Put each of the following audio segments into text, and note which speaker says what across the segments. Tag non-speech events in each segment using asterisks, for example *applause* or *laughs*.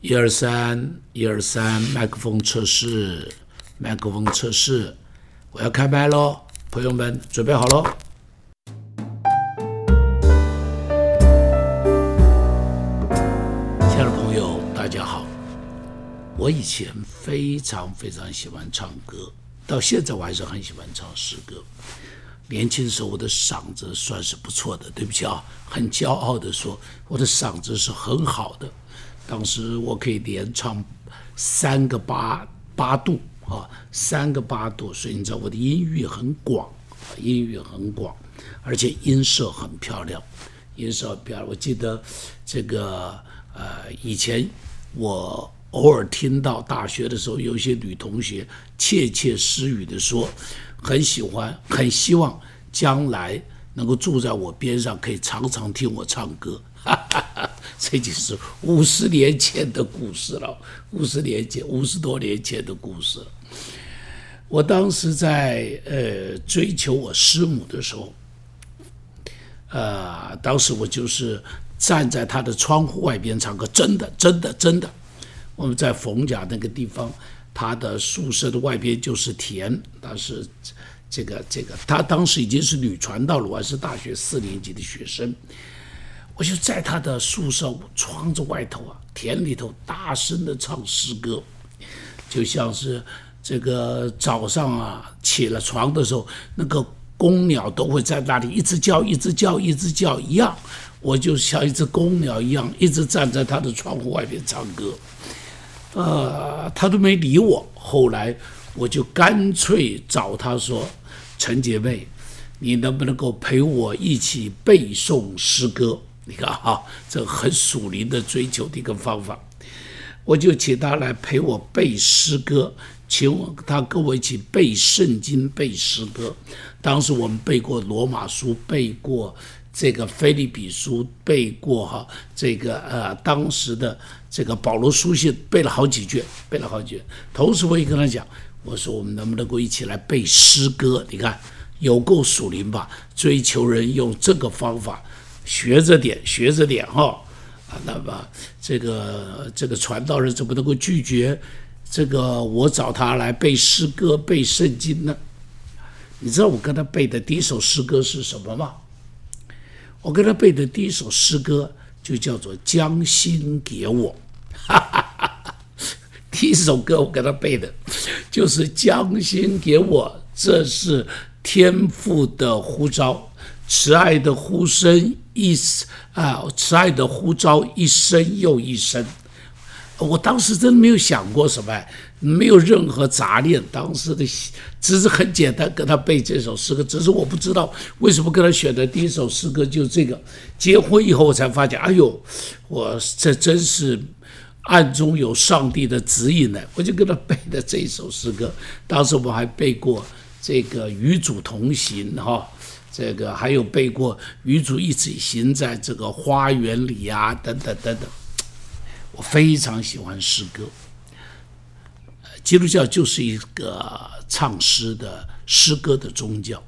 Speaker 1: 一二三，一二三，麦克风测试，麦克风测试，我要开麦喽，朋友们准备好喽。亲爱的朋友，大家好。我以前非常非常喜欢唱歌，到现在我还是很喜欢唱诗歌。年轻时候我的嗓子算是不错的，对不起啊，很骄傲的说我的嗓子是很好的。当时我可以连唱三个八八度啊，三个八度，所以你知道我的音域很广，音域很广，而且音色很漂亮，音色很漂亮。我记得这个呃，以前我偶尔听到大学的时候，有一些女同学窃窃私语的说，很喜欢，很希望将来能够住在我边上，可以常常听我唱歌。哈哈哈，这就是五十年前的故事了，五十年前，五十多年前的故事了。我当时在呃追求我师母的时候，呃，当时我就是站在她的窗户外边唱歌，真的，真的，真的。我们在冯家那个地方，他的宿舍的外边就是田，但是这个这个，他当时已经是女传道了，我还是大学四年级的学生。我就在他的宿舍窗子外头啊，田里头大声的唱诗歌，就像是这个早上啊起了床的时候，那个公鸟都会在那里一直叫，一直叫，一直叫一样。我就像一只公鸟一样，一直站在他的窗户外边唱歌，呃，他都没理我。后来我就干脆找他说：“陈姐妹，你能不能够陪我一起背诵诗歌？”你看哈，这很属灵的追求的一个方法，我就请他来陪我背诗歌，请我他跟我一起背圣经、背诗歌。当时我们背过罗马书，背过这个菲利比书，背过哈这个呃当时的这个保罗书信，背了好几卷，背了好几卷。同时我也跟他讲，我说我们能不能够一起来背诗歌？你看有够属灵吧？追求人用这个方法。学着点，学着点哈，啊，那么这个这个传道人怎么能够拒绝这个我找他来背诗歌、背圣经呢？你知道我跟他背的第一首诗歌是什么吗？我给他背的第一首诗歌就叫做《将心给我》，哈 *laughs* 哈第一首歌我给他背的就是《将心给我》，这是天赋的呼召。慈爱的呼声一啊，慈爱的呼召一声又一声。我当时真的没有想过什么，没有任何杂念。当时的只是很简单，跟他背这首诗歌。只是我不知道为什么跟他选的第一首诗歌就这个。结婚以后我才发现，哎呦，我这真是暗中有上帝的指引呢。我就跟他背的这首诗歌。当时我还背过这个与主同行哈。这个还有背过与主一起行在这个花园里呀，等等等等。我非常喜欢诗歌。基督教就是一个唱诗的诗歌的宗教。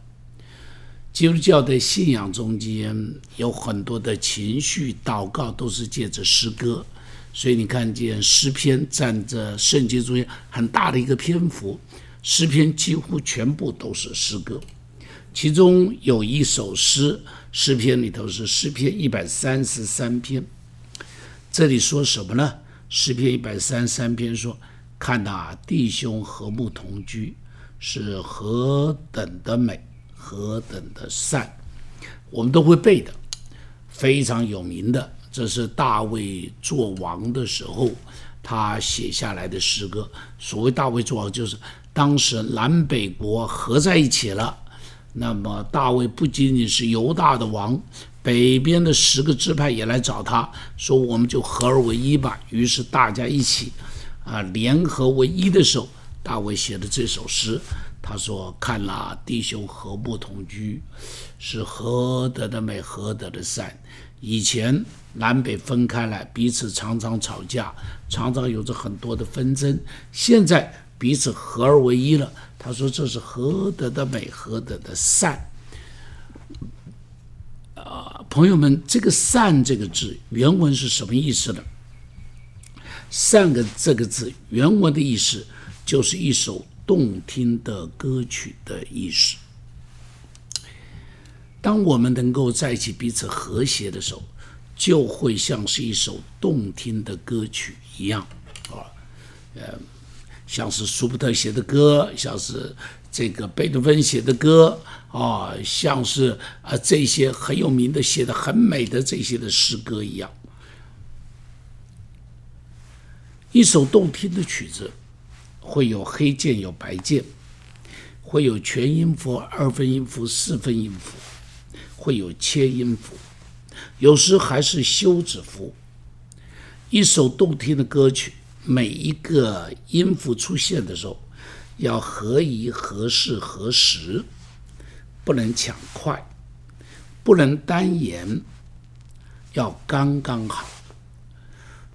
Speaker 1: 基督教的信仰中间有很多的情绪祷告都是借着诗歌，所以你看见诗篇占着圣经中间很大的一个篇幅，诗篇几乎全部都是诗歌。其中有一首诗，诗篇里头是诗篇一百三十三篇。这里说什么呢？诗篇一百三三篇说：“看那弟兄和睦同居，是何等的美，何等的善。”我们都会背的，非常有名的。这是大卫做王的时候，他写下来的诗歌。所谓大卫做王，就是当时南北国合在一起了。那么大卫不仅仅是犹大的王，北边的十个支派也来找他说：“我们就合而为一吧。”于是大家一起啊联合为一的时候，大卫写的这首诗，他说：“看啦，弟兄和睦同居，是何等的美，何等的善。以前南北分开来，彼此常常吵架，常常有着很多的纷争。现在彼此合而为一了。”他说：“这是何等的美，何等的善！朋友们，这个“善”这个字原文是什么意思呢？“善”个这个字原文的意思就是一首动听的歌曲的意思。当我们能够在一起彼此和谐的时候，就会像是一首动听的歌曲一样啊，呃，像是舒伯特写的歌，像是这个贝多芬写的歌啊，像是啊这些很有名的、写的很美的这些的诗歌一样。一首动听的曲子，会有黑键有白键，会有全音符、二分音符、四分音符。会有切音符，有时还是休止符。一首动听的歌曲，每一个音符出现的时候，要合宜、合适、合时，不能抢快，不能单言，要刚刚好。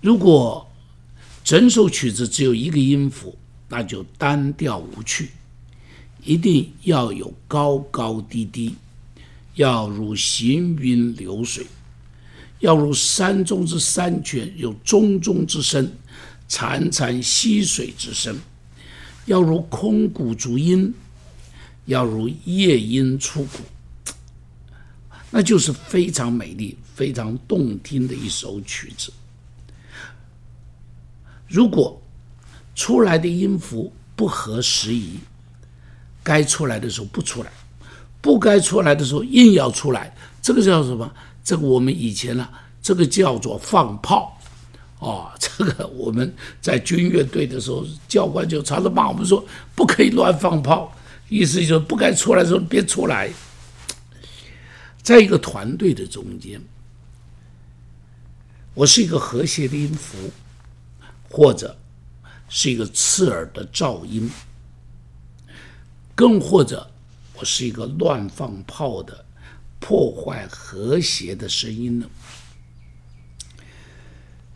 Speaker 1: 如果整首曲子只有一个音符，那就单调无趣。一定要有高高低低。要如行云流水，要如山中之山泉有淙淙之声，潺潺溪水之声；要如空谷足音，要如夜莺出谷，那就是非常美丽、非常动听的一首曲子。如果出来的音符不合时宜，该出来的时候不出来。不该出来的时候硬要出来，这个叫什么？这个我们以前呢，这个叫做放炮，哦，*laughs* 这个我们在军乐队的时候，教官就常常骂我们说，不可以乱放炮，意思就是不该出来的时候别出来。在一个团队的中间，我是一个和谐的音符，或者是一个刺耳的噪音，更或者。我是一个乱放炮的、破坏和谐的声音呢。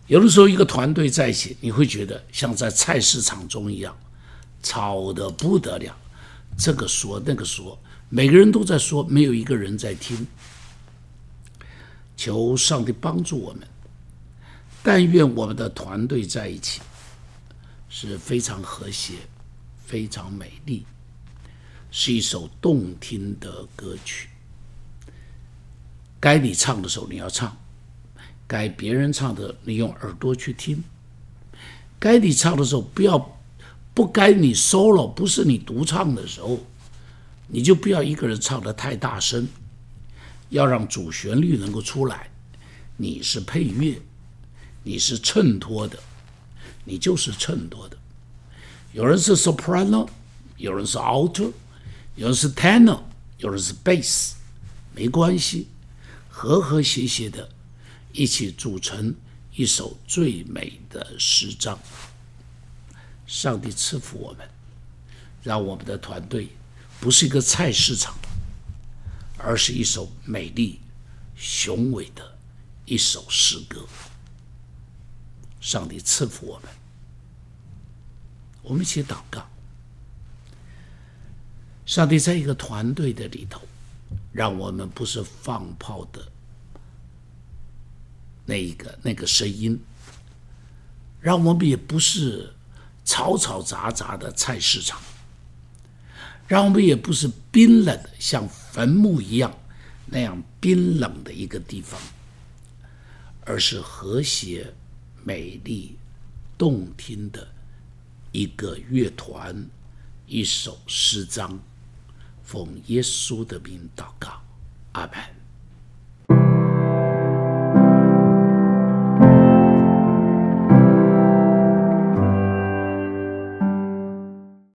Speaker 1: 有的时候，一个团队在一起，你会觉得像在菜市场中一样，吵得不得了，这个说那个说，每个人都在说，没有一个人在听。求上帝帮助我们，但愿我们的团队在一起是非常和谐、非常美丽。是一首动听的歌曲，该你唱的时候你要唱，该别人唱的你用耳朵去听，该你唱的时候不要，不该你 solo 不是你独唱的时候，你就不要一个人唱的太大声，要让主旋律能够出来，你是配乐，你是衬托的，你就是衬托的，有人是 soprano，有人是 alto。有人是 tenor，有人是 bass，没关系，和和谐谐的，一起组成一首最美的诗章。上帝赐福我们，让我们的团队不是一个菜市场，而是一首美丽、雄伟的一首诗歌。上帝赐福我们，我们一起祷告。上帝在一个团队的里头，让我们不是放炮的那一个那个声音，让我们也不是嘈嘈杂杂的菜市场，让我们也不是冰冷的像坟墓一样那样冰冷的一个地方，而是和谐、美丽、动听的一个乐团，一首诗章。奉耶稣的名祷告，阿门。